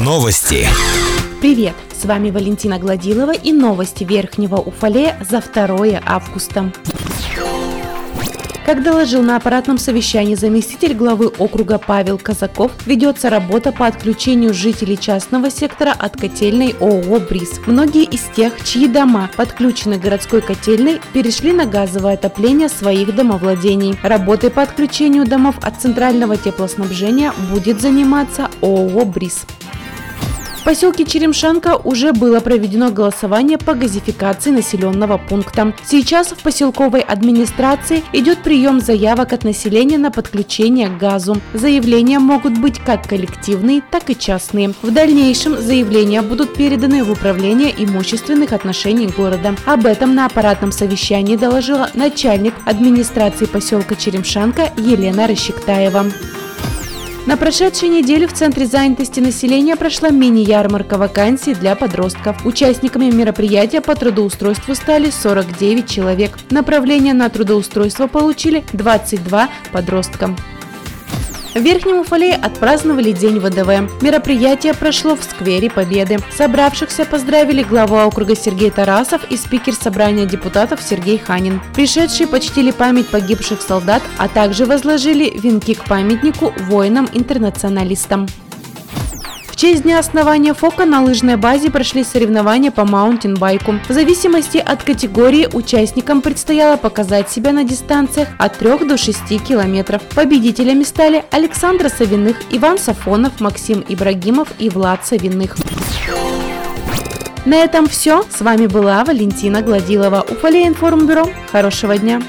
Новости. Привет! С вами Валентина Гладилова и новости Верхнего Уфалея за 2 августа. Как доложил на аппаратном совещании заместитель главы округа Павел Казаков, ведется работа по отключению жителей частного сектора от котельной ООО «Бриз». Многие из тех, чьи дома подключены к городской котельной, перешли на газовое отопление своих домовладений. Работой по отключению домов от центрального теплоснабжения будет заниматься ООО «Бриз» поселке Черемшанка уже было проведено голосование по газификации населенного пункта. Сейчас в поселковой администрации идет прием заявок от населения на подключение к газу. Заявления могут быть как коллективные, так и частные. В дальнейшем заявления будут переданы в управление имущественных отношений города. Об этом на аппаратном совещании доложила начальник администрации поселка Черемшанка Елена Расщектаева. На прошедшей неделе в Центре занятости населения прошла мини-ярмарка вакансий для подростков. Участниками мероприятия по трудоустройству стали 49 человек. Направление на трудоустройство получили 22 подростка. В Верхнем Уфалее отпраздновали День ВДВ. Мероприятие прошло в сквере Победы. Собравшихся поздравили глава округа Сергей Тарасов и спикер собрания депутатов Сергей Ханин. Пришедшие почтили память погибших солдат, а также возложили венки к памятнику воинам-интернационалистам честь дня основания ФОКа на лыжной базе прошли соревнования по маунтинбайку. В зависимости от категории участникам предстояло показать себя на дистанциях от 3 до 6 километров. Победителями стали Александр Савиных, Иван Сафонов, Максим Ибрагимов и Влад Савиных. На этом все. С вами была Валентина Гладилова. Уфалей информбюро. Хорошего дня.